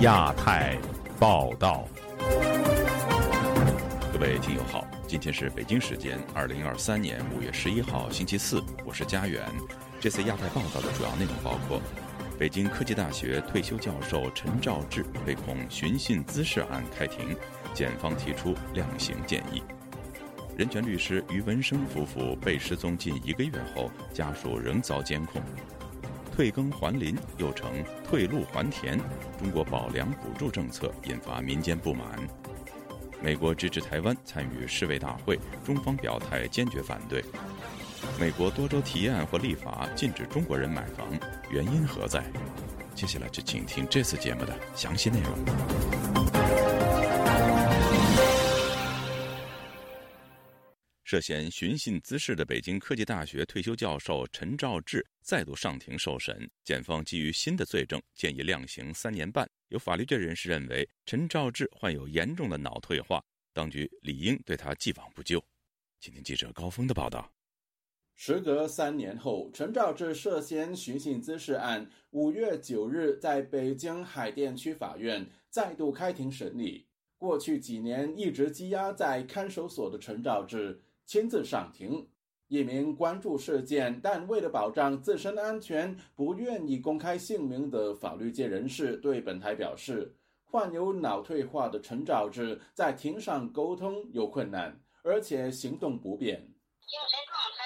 亚太报道，各位听友好，今天是北京时间二零二三年五月十一号星期四，我是佳远。这次亚太报道的主要内容包括：北京科技大学退休教授陈肇志被控寻衅滋事案开庭，检方提出量刑建议；人权律师于文生夫妇被失踪近一个月后，家属仍遭监控。退耕还林又称退路还田，中国保粮补助政策引发民间不满。美国支持台湾参与世卫大会，中方表态坚决反对。美国多州提案或立法禁止中国人买房，原因何在？接下来就请听这次节目的详细内容。涉嫌寻衅滋事的北京科技大学退休教授陈兆志再度上庭受审，检方基于新的罪证，建议量刑三年半。有法律界人士认为，陈肇志患有严重的脑退化，当局理应对他既往不咎。请听记者高峰的报道。时隔三年后，陈肇志涉嫌寻衅滋事案，五月九日在北京海淀区法院再度开庭审理。过去几年一直羁押在看守所的陈兆志。亲自上庭，一名关注事件但为了保障自身安全不愿意公开姓名的法律界人士对本台表示，患有脑退化的陈兆志在庭上沟通有困难，而且行动不便，精神状态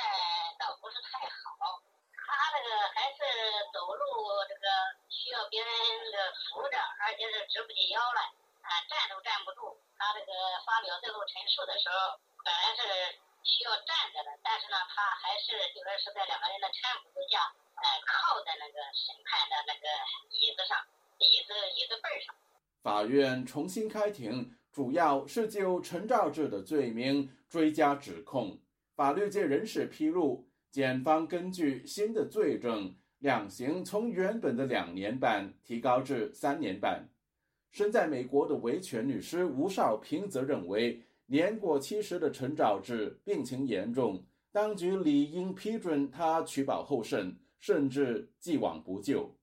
倒不是太好。他这个还是走路这个需要别人的扶着，而且是直不起腰来，啊，站都站不住。他这个发表最后陈述的时候，本来是。需要站着的，但是呢，他还是就说是在两个人的搀扶之下，呃，靠在那个审判的那个椅子上，椅子椅子背上。法院重新开庭，主要是就陈肇志的罪名追加指控。法律界人士披露，检方根据新的罪证，量刑从原本的两年半提高至三年半。身在美国的维权律师吴少平则认为。年过七十的陈肇志病情严重，当局理应批准他取保候审，甚至既往不咎。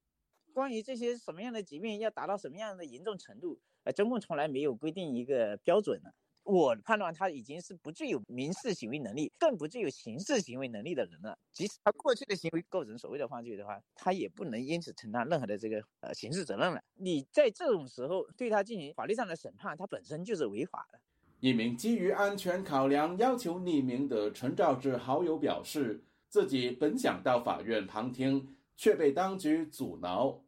关于这些什么样的疾病要达到什么样的严重程度，呃，中共从来没有规定一个标准呢。我判断他已经是不具有民事行为能力，更不具有刑事行为能力的人了。即使他过去的行为构成所谓的犯罪的话，他也不能因此承担任何的这个呃刑事责任了。你在这种时候对他进行法律上的审判，他本身就是违法的。一名基于安全考量要求匿名的陈兆志好友表示，自己本想到法院旁听，却被当局阻挠。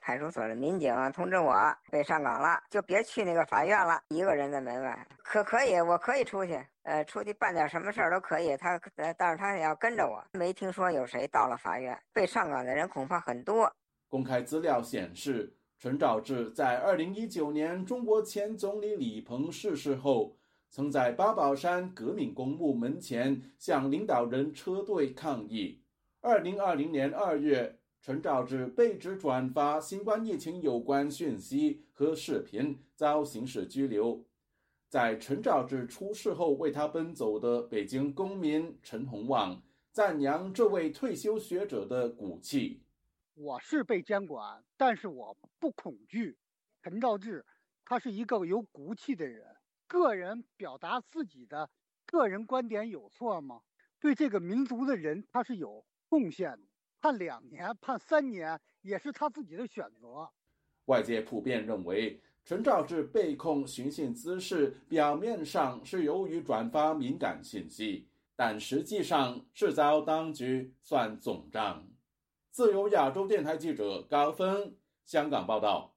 派出所的民警通知我被上岗了，就别去那个法院了。一个人在门外，可可以？我可以出去，呃，出去办点什么事儿都可以。他，呃，但是他也要跟着我。没听说有谁到了法院被上岗的人恐怕很多。公开资料显示，陈兆志在二零一九年中国前总理李鹏逝世后。曾在八宝山革命公墓门前向领导人车队抗议。二零二零年二月，陈肇志被指转发新冠疫情有关讯息和视频，遭刑事拘留。在陈肇志出事后，为他奔走的北京公民陈洪旺赞扬这位退休学者的骨气：“我是被监管，但是我不恐惧。陈肇志，他是一个有骨气的人。”个人表达自己的个人观点有错吗？对这个民族的人他是有贡献的。判两年、判三年也是他自己的选择。外界普遍认为，陈肇志被控寻衅滋事，表面上是由于转发敏感信息，但实际上是遭当局算总账。自由亚洲电台记者高峰，香港报道。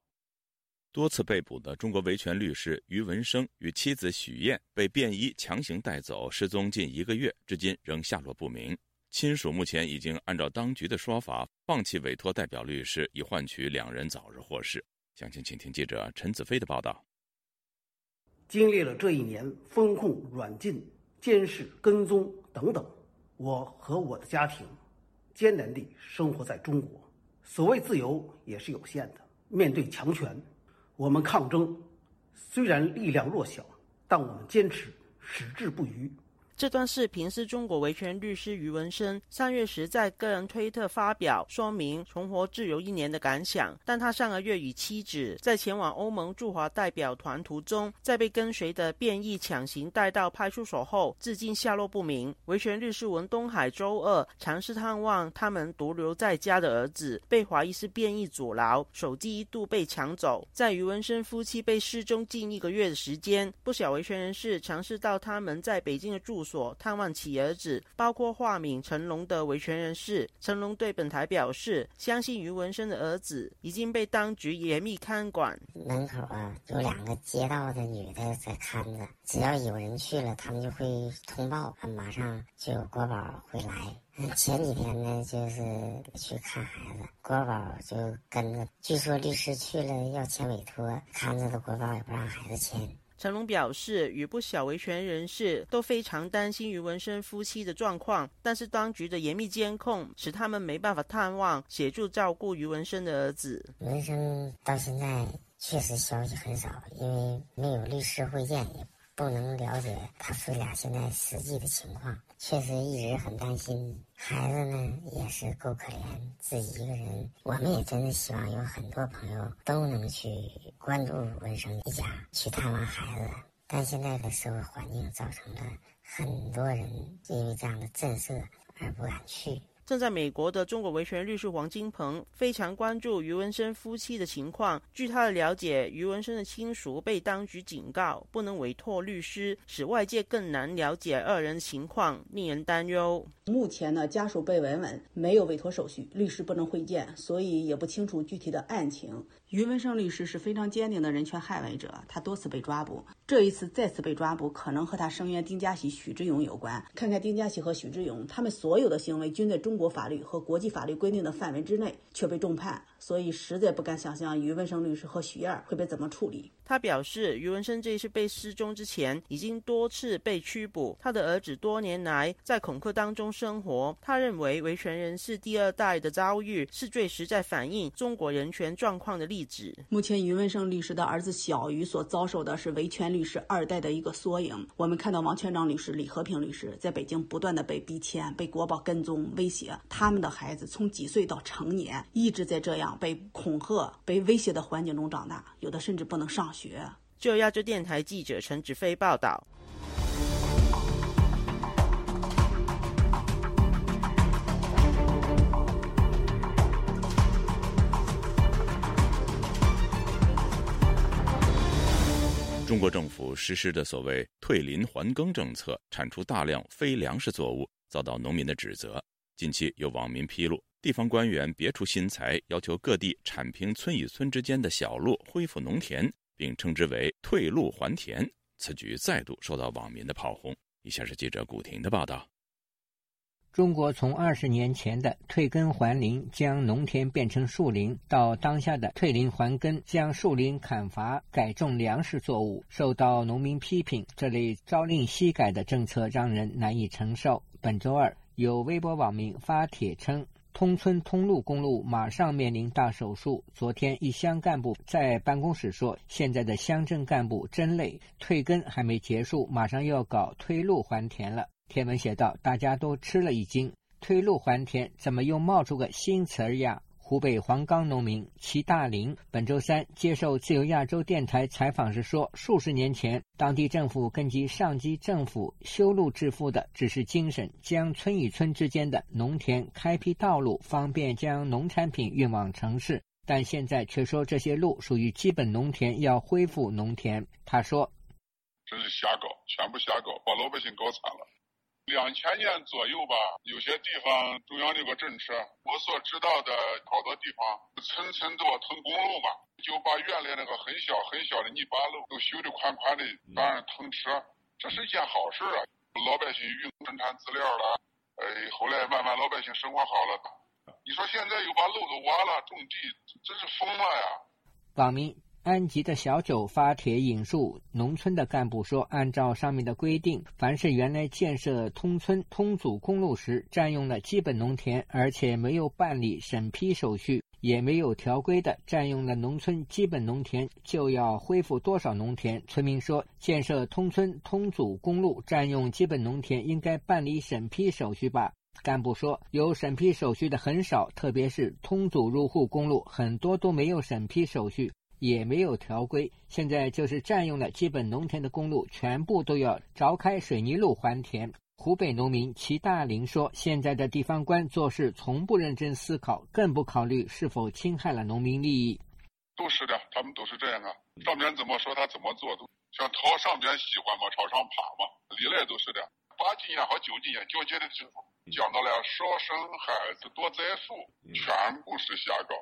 多次被捕的中国维权律师于文生与妻子许燕被便衣强行带走，失踪近一个月，至今仍下落不明。亲属目前已经按照当局的说法，放弃委托代表律师，以换取两人早日获释。详情，请听记者陈子飞的报道。经历了这一年风控、软禁、监视、跟踪等等，我和我的家庭艰难地生活在中国。所谓自由也是有限的，面对强权。我们抗争，虽然力量弱小，但我们坚持，矢志不渝，这段视频是中国维权律师余文生三月时在个人推特发表，说明重获自由一年的感想。但他上个月与妻子在前往欧盟驻华代表团途中，在被跟随的便衣强行带到派出所后，至今下落不明。维权律师文东海周二尝试探望他们独留在家的儿子，被怀疑是便衣阻挠，手机一度被抢走。在余文生夫妻被失踪近一个月的时间，不少维权人士尝试到他们在北京的住所探望其儿子，包括化名成龙的维权人士。成龙对本台表示，相信于文生的儿子已经被当局严密看管。门口啊，有两个街道的女的在看着，只要有人去了，他们就会通报，马上就有国宝会来。前几天呢，就是去看孩子，国宝就跟着，据说律师去了要签委托，看着的国宝也不让孩子签。成龙表示，与不少维权人士都非常担心余文生夫妻的状况，但是当局的严密监控使他们没办法探望、协助照顾余文生的儿子。文生到现在确实消息很少，因为没有律师会见，也不能了解他夫妻俩现在实际的情况，确实一直很担心。孩子呢也是够可怜，自己一个人。我们也真的希望有很多朋友都能去关注文生一家，去探望孩子。但现在的社会环境造成了很多人因为这样的震慑而不敢去。正在美国的中国维权律师黄金鹏非常关注余文生夫妻的情况。据他的了解，余文生的亲属被当局警告不能委托律师，使外界更难了解二人情况，令人担忧。目前呢，家属被维稳没有委托手续，律师不能会见，所以也不清楚具体的案情。于文生律师是非常坚定的人权捍卫者，他多次被抓捕，这一次再次被抓捕，可能和他声援丁家喜、许志勇有关。看看丁家喜和许志勇，他们所有的行为均在中国法律和国际法律规定的范围之内，却被重判，所以实在不敢想象于文生律师和许燕会被怎么处理。他表示，于文生这一次被失踪之前，已经多次被拘捕，他的儿子多年来在恐吓当中生活。他认为维权人士第二代的遭遇是最实在反映中国人权状况的例子。目前，于文生律师的儿子小余所遭受的是维权律师二代的一个缩影。我们看到王全章律师、李和平律师在北京不断的被逼迁、被国宝跟踪、威胁，他们的孩子从几岁到成年，一直在这样被恐吓、被威胁的环境中长大，有的甚至不能上学。就亚洲电台记者陈子飞报道。中国政府实施的所谓“退林还耕”政策，产出大量非粮食作物，遭到农民的指责。近期有网民披露，地方官员别出心裁，要求各地铲平村与村之间的小路，恢复农田，并称之为“退路还田”。此举再度受到网民的炮轰。以下是记者古婷的报道。中国从二十年前的退耕还林，将农田变成树林，到当下的退林还耕，将树林砍伐改种粮食作物，受到农民批评。这类朝令夕改的政策让人难以承受。本周二，有微博网民发帖称，通村通路公路马上面临大手术。昨天，一乡干部在办公室说：“现在的乡镇干部真累，退耕还没结束，马上又要搞推路还田了。”天文写道：“大家都吃了一惊，推路还田，怎么又冒出个新词儿呀？”湖北黄冈农民齐大林本周三接受自由亚洲电台采访时说：“数十年前，当地政府根据上级政府修路致富的指示精神，将村与村之间的农田开辟道路，方便将农产品运往城市。但现在却说这些路属于基本农田，要恢复农田。”他说：“这是瞎搞，全部瞎搞，把老百姓搞惨了。”两千年左右吧，有些地方中央有个政策，我所知道的好多地方，村村都要通公路嘛，就把原来那个很小很小的泥巴路都修的宽宽的，当然通车，这是一件好事啊！老百姓运生产资料了，哎，后来慢慢老百姓生活好了。你说现在又把路都挖了，种地，真是疯了呀！网民。安吉的小九发帖引述农村的干部说：“按照上面的规定，凡是原来建设通村通组公路时占用了基本农田，而且没有办理审批手续，也没有条规的占用了农村基本农田，就要恢复多少农田？村民说，建设通村通组公路占用基本农田，应该办理审批手续吧？干部说，有审批手续的很少，特别是通组入户公路，很多都没有审批手续，也没有条规。现在就是占用了基本农田的公路，全部都要凿开水泥路还田。湖北农民齐大林说：“现在的地方官做事从不认真思考，更不考虑是否侵害了农民利益。”都是的，他们都是这样啊。上边怎么说，他怎么做，都想朝上边喜欢嘛，朝上爬嘛。历来都是的。八几年和九几年交接的时候，讲到了少生孩子多栽树，全部是瞎搞。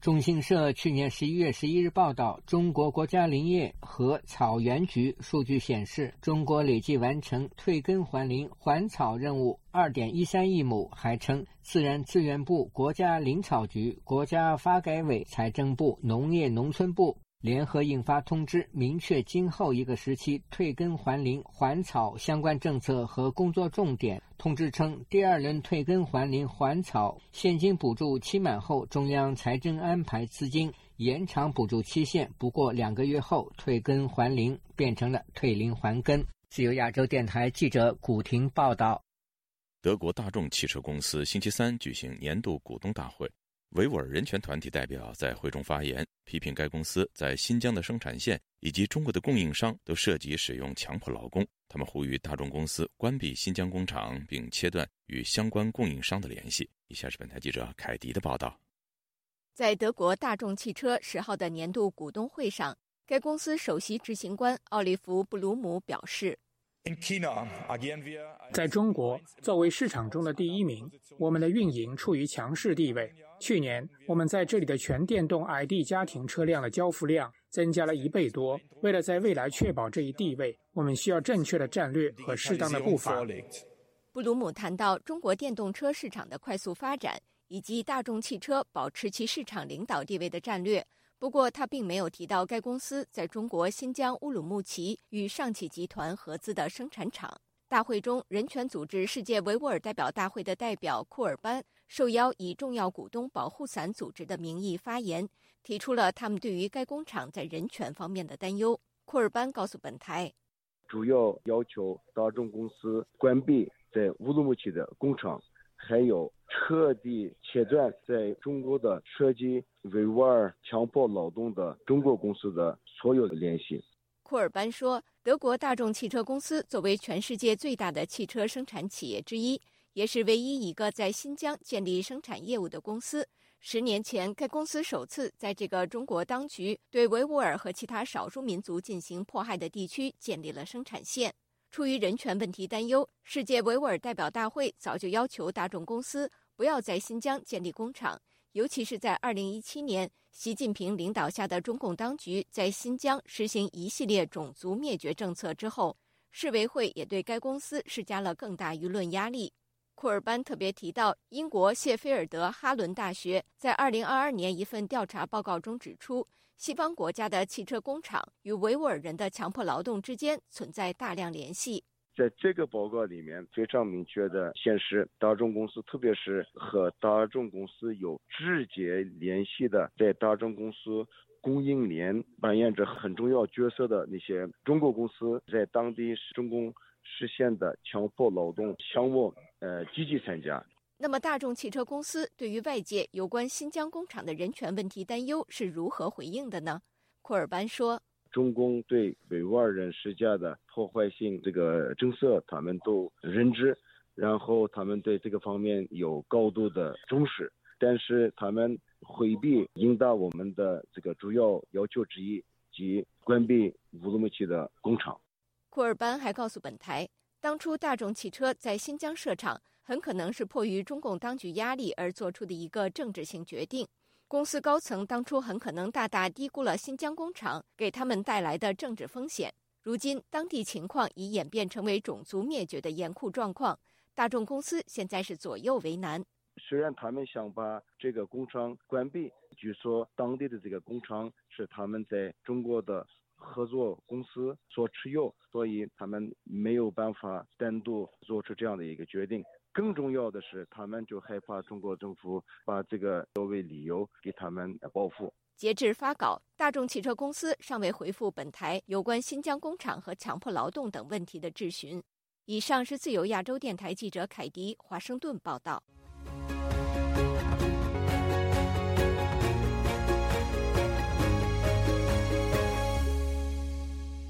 中新社去年十一月十一日报道，中国国家林业和草原局数据显示，中国累计完成退耕还林还草任务二点一三亿亩。还称，自然资源部、国家林草局、国家发改委、财政部、农业农村部。联合印发通知，明确今后一个时期退耕还林还草相关政策和工作重点。通知称，第二轮退耕还林还草现金补助期满后，中央财政安排资金延长补助期限，不过两个月后退耕还林变成了退林还耕。自由亚洲电台记者古婷报道。德国大众汽车公司星期三举行年度股东大会。维吾尔人权团体代表在会中发言，批评该公司在新疆的生产线以及中国的供应商都涉及使用强迫劳工。他们呼吁大众公司关闭新疆工厂，并切断与相关供应商的联系。以下是本台记者凯迪的报道。在德国大众汽车十号的年度股东会上，该公司首席执行官奥利弗·布鲁姆表示。在中国，作为市场中的第一名，我们的运营处于强势地位。去年，我们在这里的全电动 ID 家庭车辆的交付量增加了一倍多。为了在未来确保这一地位，我们需要正确的战略和适当的步伐。布鲁姆谈到中国电动车市场的快速发展，以及大众汽车保持其市场领导地位的战略。不过，他并没有提到该公司在中国新疆乌鲁木齐与上汽集团合资的生产厂。大会中，人权组织世界维吾尔代表大会的代表库尔班受邀以重要股东保护伞组织的名义发言，提出了他们对于该工厂在人权方面的担忧。库尔班告诉本台，主要要求大众公司关闭在乌鲁木齐的工厂。还有彻底切断在中国的涉及维吾尔强迫劳动的中国公司的所有的联系。库尔班说，德国大众汽车公司作为全世界最大的汽车生产企业之一，也是唯一一个在新疆建立生产业务的公司。十年前，该公司首次在这个中国当局对维吾尔和其他少数民族进行迫害的地区建立了生产线。出于人权问题担忧，世界维吾尔代表大会早就要求大众公司不要在新疆建立工厂。尤其是在2017年，习近平领导下的中共当局在新疆实行一系列种族灭绝政策之后，世委会也对该公司施加了更大舆论压力。库尔班特别提到，英国谢菲尔德哈伦大学在2022年一份调查报告中指出。西方国家的汽车工厂与维吾尔人的强迫劳动之间存在大量联系。在这个报告里面，非常明确的显示，大众公司，特别是和大众公司有直接联系的，在大众公司供应链扮演着很重要角色的那些中国公司，在当地中共实现的强迫劳动项目，呃，积极参加。那么，大众汽车公司对于外界有关新疆工厂的人权问题担忧是如何回应的呢？库尔班说：“中共对维吾尔人施加的破坏性这个政策，他们都认知，然后他们对这个方面有高度的重视，但是他们回避应答我们的这个主要要求之一，即关闭乌鲁木齐的工厂。”库尔班还告诉本台，当初大众汽车在新疆设厂。很可能是迫于中共当局压力而做出的一个政治性决定。公司高层当初很可能大大低估了新疆工厂给他们带来的政治风险。如今，当地情况已演变成为种族灭绝的严酷状况，大众公司现在是左右为难。虽然他们想把这个工厂关闭，据说当地的这个工厂是他们在中国的合作公司所持有，所以他们没有办法单独做出这样的一个决定。更重要的是，他们就害怕中国政府把这个作为理由给他们报复。截至发稿，大众汽车公司尚未回复本台有关新疆工厂和强迫劳动等问题的质询。以上是自由亚洲电台记者凯迪华盛顿报道。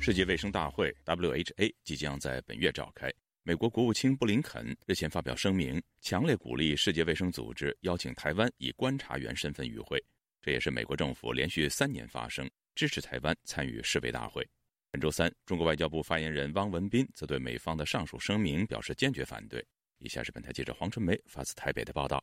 世界卫生大会 （WHA） 即将在本月召开。美国国务卿布林肯日前发表声明，强烈鼓励世界卫生组织邀请台湾以观察员身份与会。这也是美国政府连续三年发声，支持台湾参与世卫大会。本周三，中国外交部发言人汪文斌则对美方的上述声明表示坚决反对。以下是本台记者黄春梅发自台北的报道。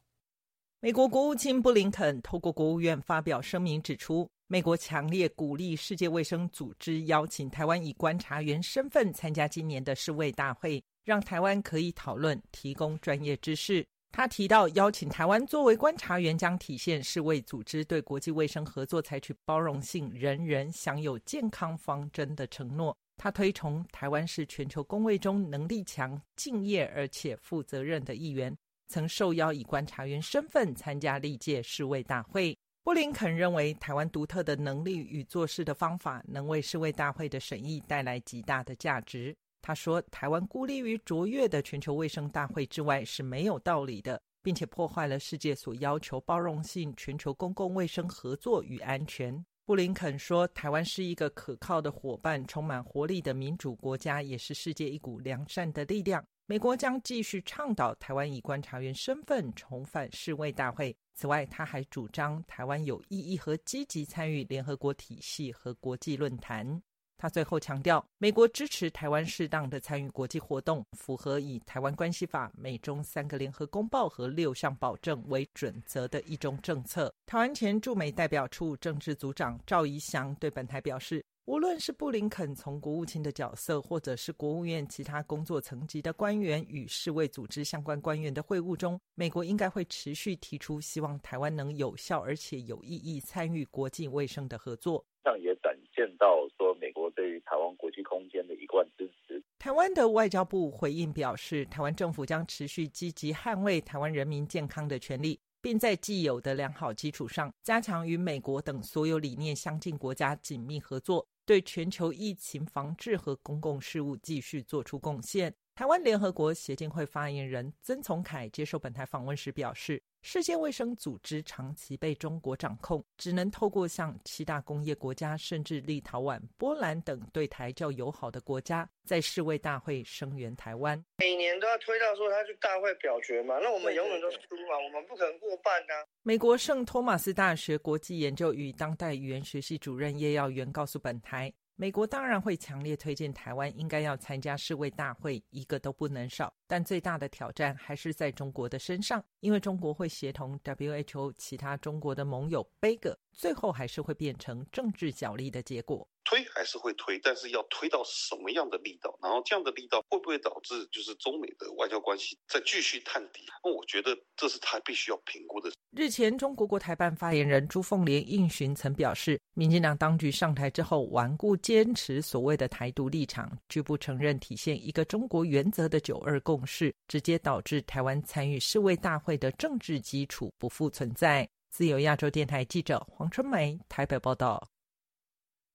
美国国务卿布林肯透过国务院发表声明指出，美国强烈鼓励世界卫生组织邀请台湾以观察员身份参加今年的世卫大会，让台湾可以讨论、提供专业知识。他提到，邀请台湾作为观察员将体现世卫组织对国际卫生合作采取包容性、人人享有健康方针的承诺。他推崇台湾是全球工位中能力强、敬业而且负责任的一员，曾受邀以观察员身份参加历届世卫大会。布林肯认为，台湾独特的能力与做事的方法，能为世卫大会的审议带来极大的价值。他说：“台湾孤立于卓越的全球卫生大会之外是没有道理的，并且破坏了世界所要求包容性全球公共卫生合作与安全。”布林肯说：“台湾是一个可靠的伙伴，充满活力的民主国家，也是世界一股良善的力量。美国将继续倡导台湾以观察员身份重返世卫大会。此外，他还主张台湾有意义和积极参与联合国体系和国际论坛。”他最后强调，美国支持台湾适当的参与国际活动，符合以《台湾关系法》、美中三个联合公报和六项保证为准则的一中政策。台湾前驻美代表处政治组长赵怡翔对本台表示，无论是布林肯从国务卿的角色，或者是国务院其他工作层级的官员与世卫组织相关官员的会晤中，美国应该会持续提出希望台湾能有效而且有意义参与国际卫生的合作。上也展现到说，美国对于台湾国际空间的一贯支持。台湾的外交部回应表示，台湾政府将持续积极捍卫台湾人民健康的权利，并在既有的良好基础上，加强与美国等所有理念相近国家紧密合作，对全球疫情防治和公共事务继续做出贡献。台湾联合国协进会发言人曾从凯接受本台访问时表示。世界卫生组织长期被中国掌控，只能透过向七大工业国家，甚至立陶宛、波兰等对台较友好的国家，在世卫大会声援台湾。每年都要推到说他去大会表决嘛，那我们永远都输嘛，我们不可能过半啊。美国圣托马斯大学国际研究与当代语言学系主任叶耀元告诉本台。美国当然会强烈推荐台湾应该要参加世卫大会，一个都不能少。但最大的挑战还是在中国的身上，因为中国会协同 WHO 其他中国的盟友，Beg，最后还是会变成政治角力的结果。推还是会推，但是要推到什么样的力道？然后这样的力道会不会导致就是中美的外交关系再继续探底？那我觉得这是他必须要评估的。日前，中国国台办发言人朱凤莲应询曾表示，民进党当局上台之后顽固坚持所谓的台独立场，拒不承认体现一个中国原则的九二共识，直接导致台湾参与世卫大会的政治基础不复存在。自由亚洲电台记者黄春梅台北报道。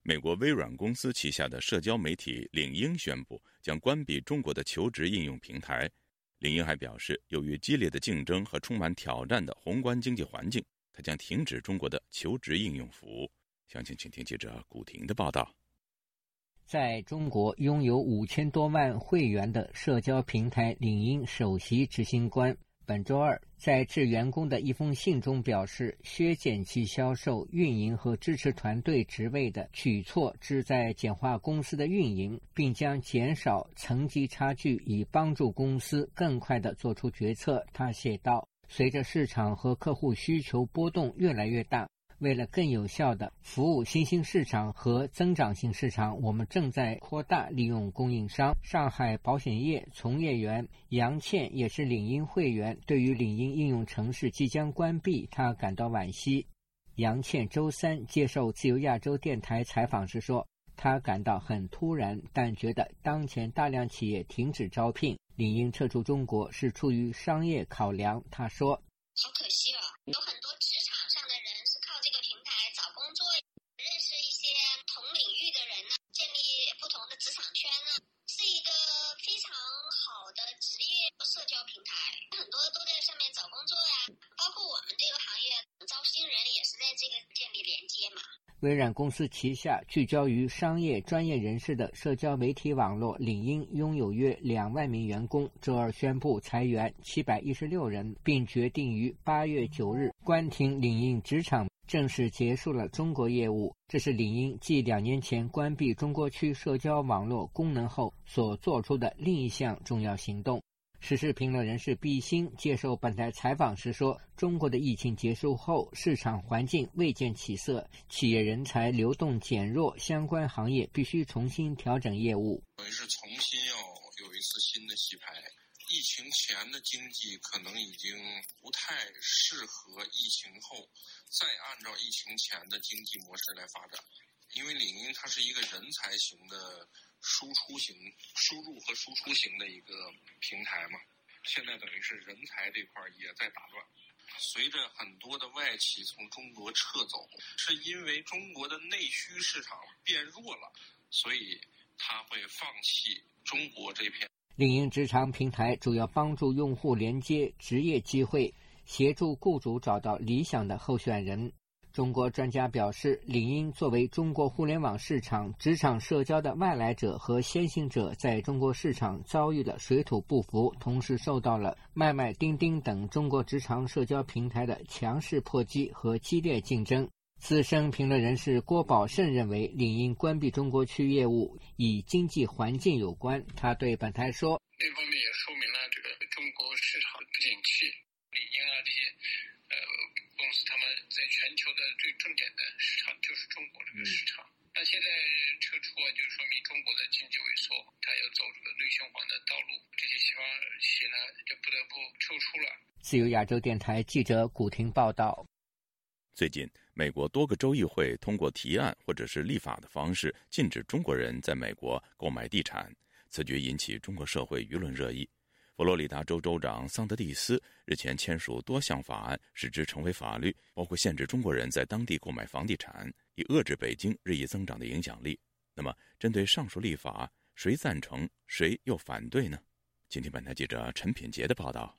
美国微软公司旗下的社交媒体领英宣布将关闭中国的求职应用平台。领英还表示，由于激烈的竞争和充满挑战的宏观经济环境，它将停止中国的求职应用服务。详情，请听记者古婷的报道。在中国拥有五千多万会员的社交平台领英首席执行官。本周二，在致员工的一封信中表示，削减其销售、运营和支持团队职位的举措旨在简化公司的运营，并将减少层级差距，以帮助公司更快地做出决策。他写道：“随着市场和客户需求波动越来越大。”为了更有效地服务新兴市场和增长性市场，我们正在扩大利用供应商。上海保险业从业员杨倩也是领英会员，对于领英应用程式即将关闭，她感到惋惜。杨倩周三接受自由亚洲电台采访时说：“她感到很突然，但觉得当前大量企业停止招聘，领英撤出中国是出于商业考量，他说：“好可惜哦，有很多职场上的人是靠这个平台找工作，认识一些同领域的人呢，建立不同的职场圈呢，是一个非常好的职业社交平台，很多都在上面找工作呀。包括我们这个行业招新人也是在这个建立连接嘛。”微软公司旗下聚焦于商业专业人士的社交媒体网络领英拥有约两万名员工，周二宣布裁员七百一十六人，并决定于八月九日关停领英职场，正式结束了中国业务。这是领英继两年前关闭中国区社交网络功能后所做出的另一项重要行动。时事评论人士毕兴接受本台采访时说：“中国的疫情结束后，市场环境未见起色，企业人才流动减弱，相关行业必须重新调整业务。等于是重新要有一次新的洗牌。疫情前的经济可能已经不太适合疫情后再按照疫情前的经济模式来发展，因为领英它是一个人才型的。”输出型、输入和输出型的一个平台嘛，现在等于是人才这块也在打乱。随着很多的外企从中国撤走，是因为中国的内需市场变弱了，所以他会放弃中国这片。领英职场平台主要帮助用户连接职业机会，协助雇主找到理想的候选人。中国专家表示，领英作为中国互联网市场职场社交的外来者和先行者，在中国市场遭遇了水土不服，同时受到了卖卖、钉钉等中国职场社交平台的强势破击和激烈竞争。资深评论人士郭宝胜认为，领英关闭中国区业务与经济环境有关。他对本台说：“这方面也说明了这个中国市场不景气，领英啊这些。”公司他们在全球的最重点的市场就是中国这个市场，那现在撤出啊，就说明中国的经济萎缩，它要走这个内循环的道路，这些西方企业呢就不得不撤出了。自由亚洲电台记者古婷报道。最近，美国多个州议会通过提案或者是立法的方式，禁止中国人在美国购买地产，此举引起中国社会舆论热议。佛罗里达州州长桑德蒂斯日前签署多项法案，使之成为法律，包括限制中国人在当地购买房地产，以遏制北京日益增长的影响力。那么，针对上述立法，谁赞成，谁又反对呢？今天，本台记者陈品杰的报道。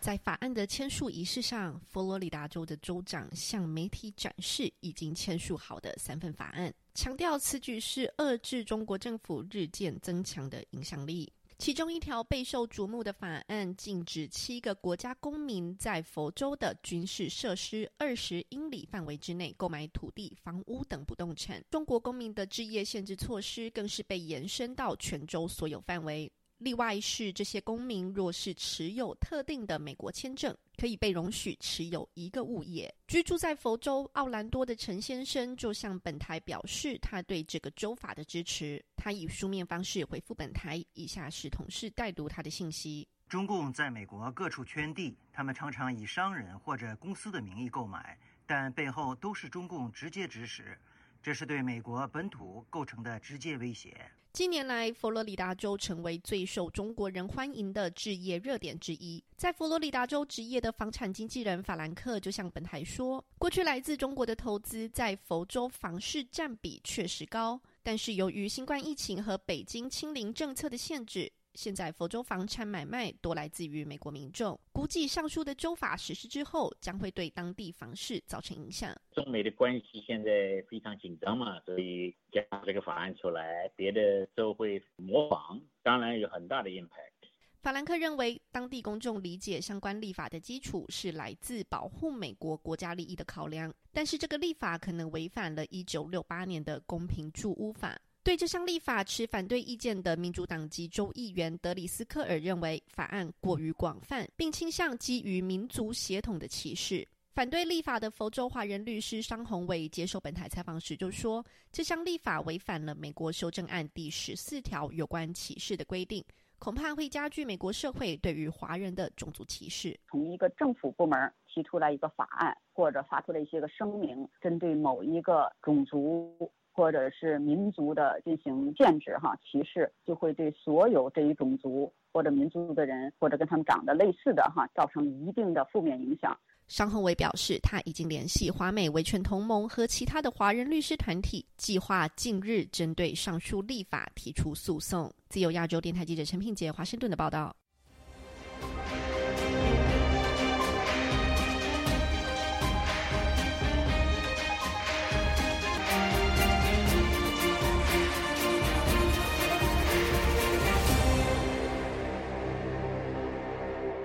在法案的签署仪式上，佛罗里达州的州长向媒体展示已经签署好的三份法案，强调此举是遏制中国政府日渐增强的影响力。其中一条备受瞩目的法案，禁止七个国家公民在佛州的军事设施二十英里范围之内购买土地、房屋等不动产。中国公民的置业限制措施更是被延伸到全州所有范围。例外是，这些公民若是持有特定的美国签证，可以被容许持有一个物业。居住在佛州奥兰多的陈先生就向本台表示，他对这个州法的支持。他以书面方式回复本台，以下是同事代读他的信息：中共在美国各处圈地，他们常常以商人或者公司的名义购买，但背后都是中共直接指使，这是对美国本土构成的直接威胁。近年来，佛罗里达州成为最受中国人欢迎的置业热点之一。在佛罗里达州职业的房产经纪人法兰克就向本台说：“过去来自中国的投资在佛州房市占比确实高，但是由于新冠疫情和北京清零政策的限制。”现在佛州房产买卖多来自于美国民众，估计上述的州法实施之后，将会对当地房市造成影响。中美的关系现在非常紧张嘛，所以加这个法案出来，别的州会模仿，当然有很大的 impact。法兰克认为，当地公众理解相关立法的基础是来自保护美国国家利益的考量，但是这个立法可能违反了一九六八年的公平住屋法。对这项立法持反对意见的民主党籍州议员德里斯科尔认为，法案过于广泛，并倾向基于民族血统的歧视。反对立法的佛州华人律师商宏伟接受本台采访时就说，这项立法违反了美国修正案第十四条有关歧视的规定，恐怕会加剧美国社会对于华人的种族歧视。从一个政府部门提出来一个法案，或者发出了一些个声明，针对某一个种族。或者是民族的进行限制哈歧视，就会对所有这一种族或者民族的人或者跟他们长得类似的哈造成一定的负面影响。商恒伟表示，他已经联系华美维权同盟和其他的华人律师团体，计划近日针对上述立法提出诉讼。自由亚洲电台记者陈品杰华盛顿的报道。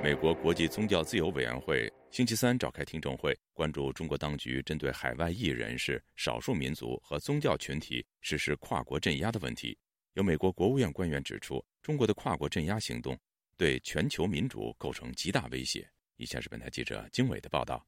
美国国际宗教自由委员会星期三召开听证会，关注中国当局针对海外裔人士、少数民族和宗教群体实施跨国镇压的问题。有美国国务院官员指出，中国的跨国镇压行动对全球民主构成极大威胁。以下是本台记者经纬的报道：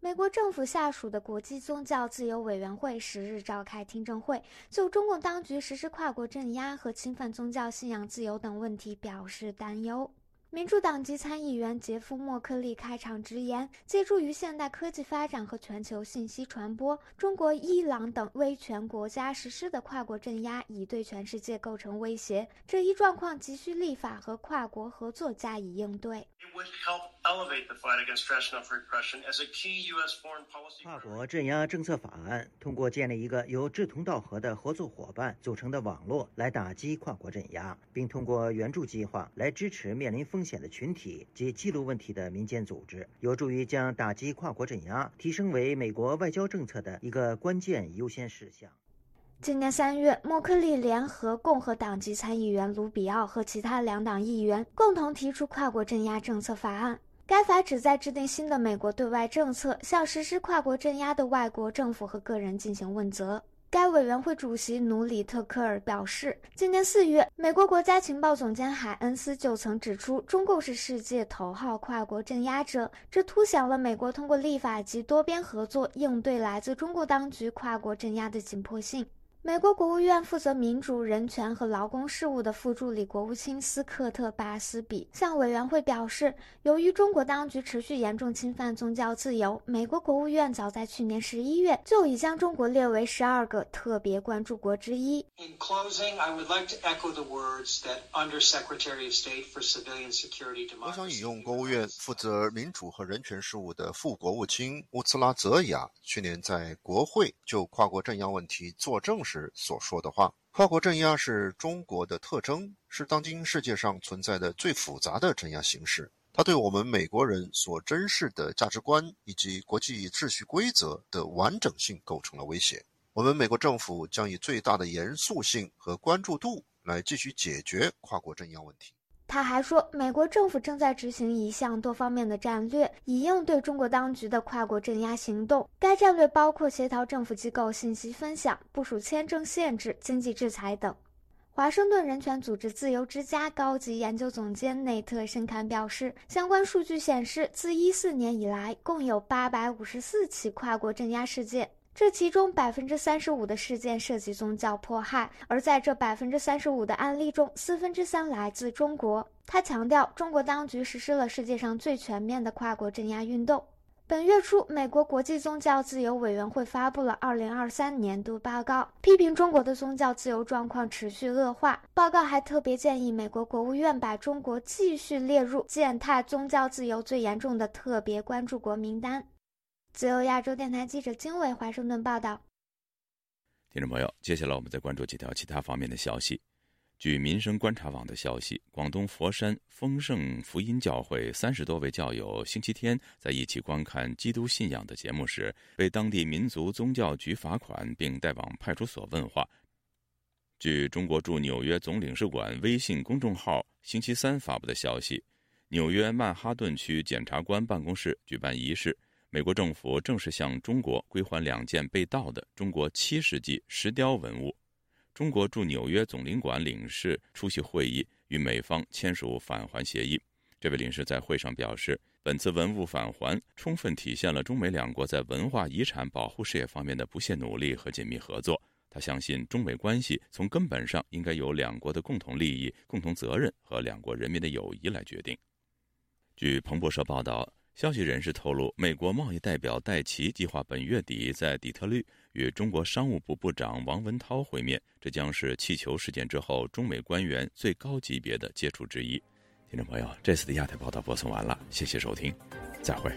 美国政府下属的国际宗教自由委员会十日召开听证会，就中共当局实施跨国镇压和侵犯宗教信仰自由等问题表示担忧。民主党籍参议员杰夫·莫克利开场直言：“借助于现代科技发展和全球信息传播，中国、伊朗等威权国家实施的跨国镇压已对全世界构成威胁。这一状况急需立法和跨国合作加以应对。”跨国镇压政策法案通过建立一个由志同道合的合作伙伴组成的网络来打击跨国镇压，并通过援助计划来支持面临风险的群体及记录问题的民间组织，有助于将打击跨国镇压提升为美国外交政策的一个关键优先事项。今年三月，默克利联合共和党籍参议员卢比奥和其他两党议员共同提出跨国镇压政策法案。该法旨在制定新的美国对外政策，向实施跨国镇压的外国政府和个人进行问责。该委员会主席努里特科尔表示，今年四月，美国国家情报总监海恩斯就曾指出，中共是世界头号跨国镇压者，这凸显了美国通过立法及多边合作应对来自中国当局跨国镇压的紧迫性。美国国务院负责民主、人权和劳工事务的副助理国务卿斯科特·巴斯比向委员会表示，由于中国当局持续严重侵犯宗教自由，美国国务院早在去年十一月就已将中国列为十二个特别关注国之一。In closing, I would like to echo the words that Undersecretary of State for Civilian Security. 我想引用国务院负责民主和人权事务的副国务卿乌兹拉泽雅去年在国会就跨国政要问题作证。时所说的话，跨国镇压是中国的特征，是当今世界上存在的最复杂的镇压形式。它对我们美国人所珍视的价值观以及国际秩序规则的完整性构成了威胁。我们美国政府将以最大的严肃性和关注度来继续解决跨国镇压问题。他还说，美国政府正在执行一项多方面的战略，以应对中国当局的跨国镇压行动。该战略包括协调政府机构信息分享、部署签证限制、经济制裁等。华盛顿人权组织自由之家高级研究总监内特·申坎表示，相关数据显示，自一四年以来，共有八百五十四起跨国镇压事件。这其中百分之三十五的事件涉及宗教迫害，而在这百分之三十五的案例中，四分之三来自中国。他强调，中国当局实施了世界上最全面的跨国镇压运动。本月初，美国国际宗教自由委员会发布了二零二三年度报告，批评中国的宗教自由状况持续恶化。报告还特别建议美国国务院把中国继续列入践踏宗教自由最严重的特别关注国名单。自由亚洲电台记者经纬华盛顿报道。听众朋友，接下来我们再关注几条其他方面的消息。据民生观察网的消息，广东佛山丰盛福音教会三十多位教友星期天在一起观看基督信仰的节目时，被当地民族宗教局罚款，并带往派出所问话。据中国驻纽约总领事馆微信公众号星期三发布的消息，纽约曼哈顿区检察官办公室举办仪式。美国政府正式向中国归还两件被盗的中国七世纪石雕文物。中国驻纽约总领馆领事出席会议，与美方签署返还协议。这位领事在会上表示，本次文物返还充分体现了中美两国在文化遗产保护事业方面的不懈努力和紧密合作。他相信，中美关系从根本上应该由两国的共同利益、共同责任和两国人民的友谊来决定。据彭博社报道。消息人士透露，美国贸易代表戴奇计划本月底在底特律与中国商务部部长王文涛会面，这将是气球事件之后中美官员最高级别的接触之一。听众朋友，这次的亚太报道播送完了，谢谢收听，再会。